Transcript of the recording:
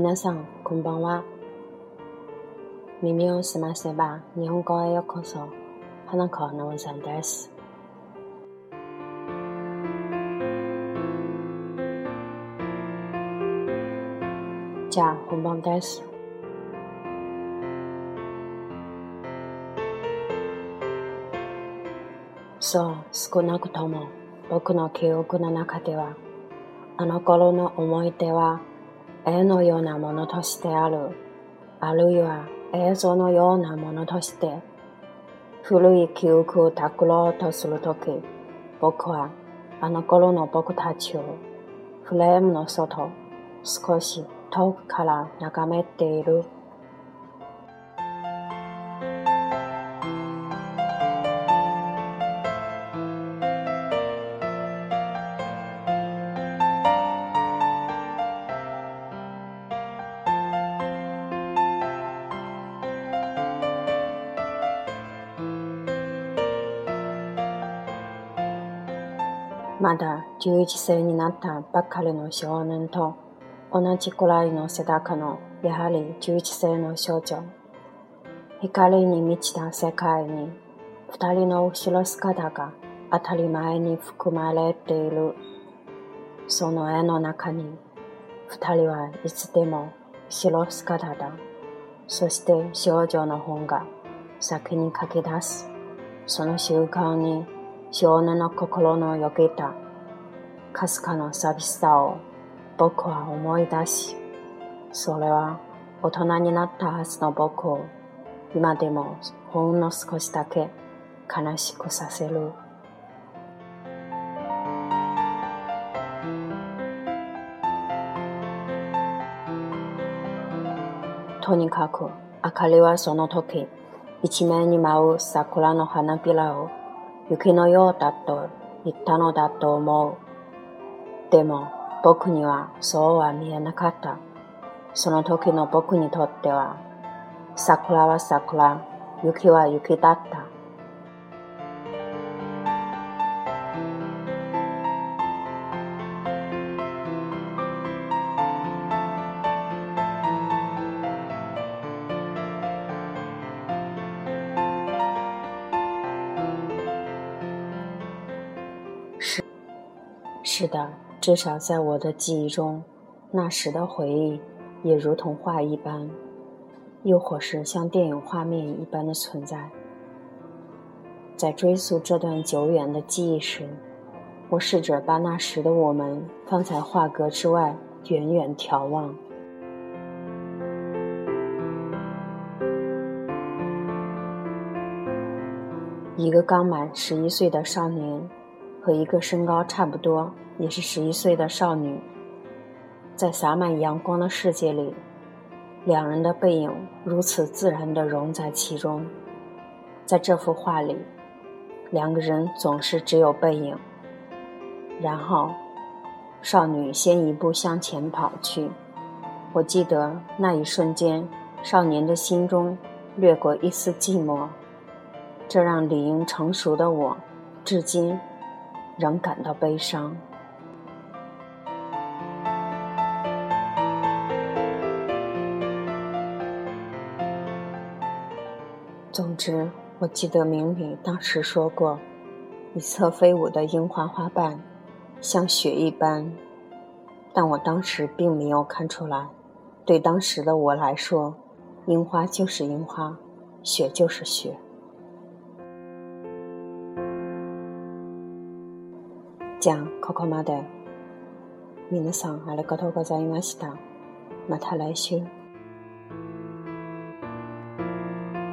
皆さん、こんばんは。耳を澄ませば、日本語へようこそ。花子のおさんです。じゃあ、本番です。そう、少なくとも僕の記憶の中では、あの頃の思い出は絵のようなものとしてある、あるいは映像のようなものとして、古い記憶をたくろうとするとき、僕はあの頃の僕たちをフレームの外、少し遠くから眺めている。まだ11歳になったばかりの少年と同じくらいの背高のやはり11歳の少女。光に満ちた世界に二人の後ろ姿が当たり前に含まれている。その絵の中に二人はいつでも後ろ姿だ。そして少女の本が先に書き出す。その瞬間に少年の心のよけたかすかな寂しさを僕は思い出し、それは大人になったはずの僕を今でもほんの少しだけ悲しくさせる。とにかく明かりはその時一面に舞う桜の花びらを雪のようだと言ったのだと思う。でも僕にはそうは見えなかった。その時の僕にとっては、桜は桜、雪は雪だった。是的，至少在我的记忆中，那时的回忆也如同画一般，又或是像电影画面一般的存在。在追溯这段久远的记忆时，我试着把那时的我们放在画格之外，远远眺望。一个刚满十一岁的少年，和一个身高差不多。也是十一岁的少女，在洒满阳光的世界里，两人的背影如此自然地融在其中。在这幅画里，两个人总是只有背影。然后，少女先一步向前跑去。我记得那一瞬间，少年的心中掠过一丝寂寞，这让理应成熟的我，至今仍感到悲伤。总之，我记得明里当时说过：“一侧飞舞的樱花花瓣，像雪一般。”但我当时并没有看出来，对当时的我来说，樱花就是樱花，雪就是雪。じゃん、ここまで，皆さんありがとうございました。また来週。